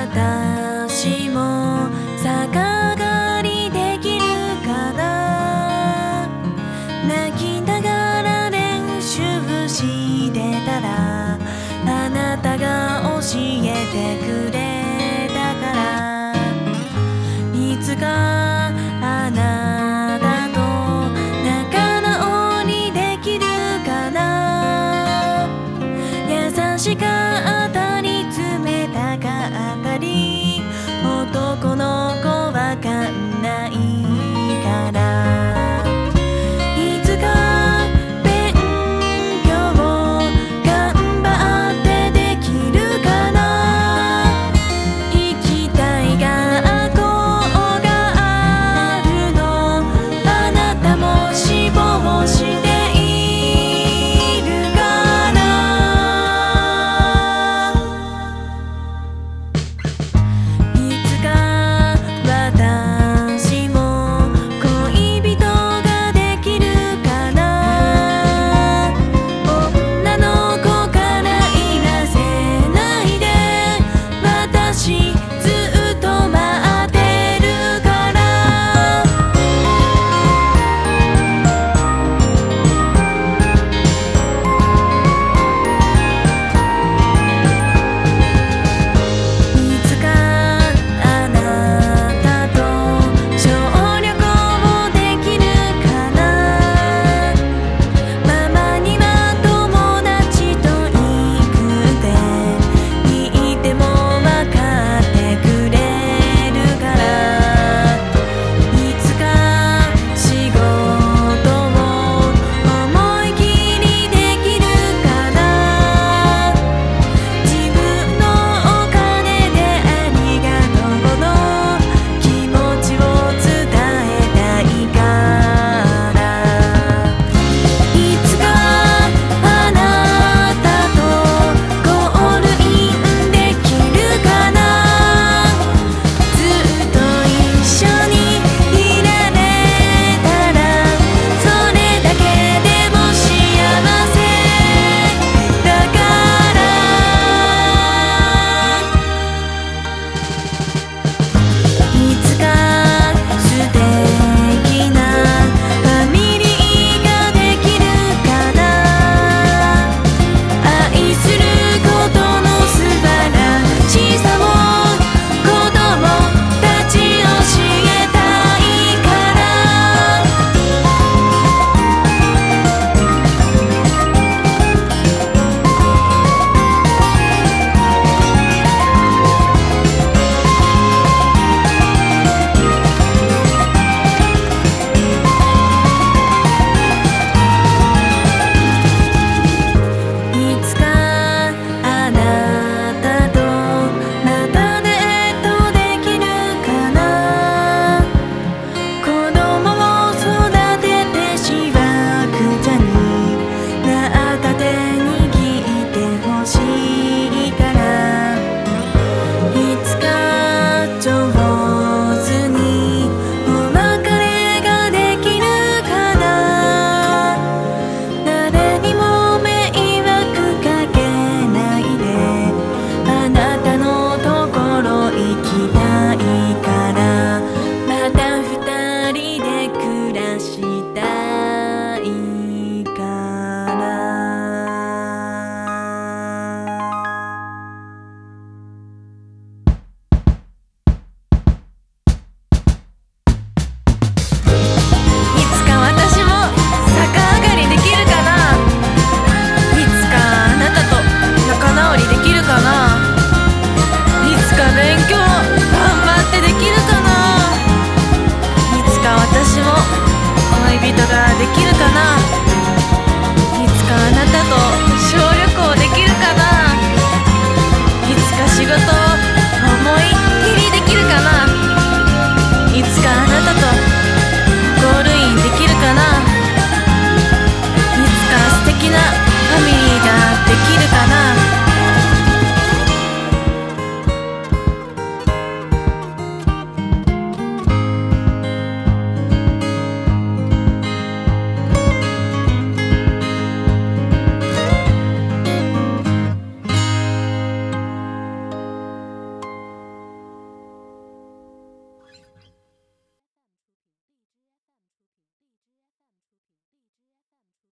私も逆上がりできるかな。泣きながら練習してたらあなたが教えてくれたから。いつか仕事を思いっきりできるかな？いつかあなたとゴールインできるかな？いつか素敵なファミリーができるかな？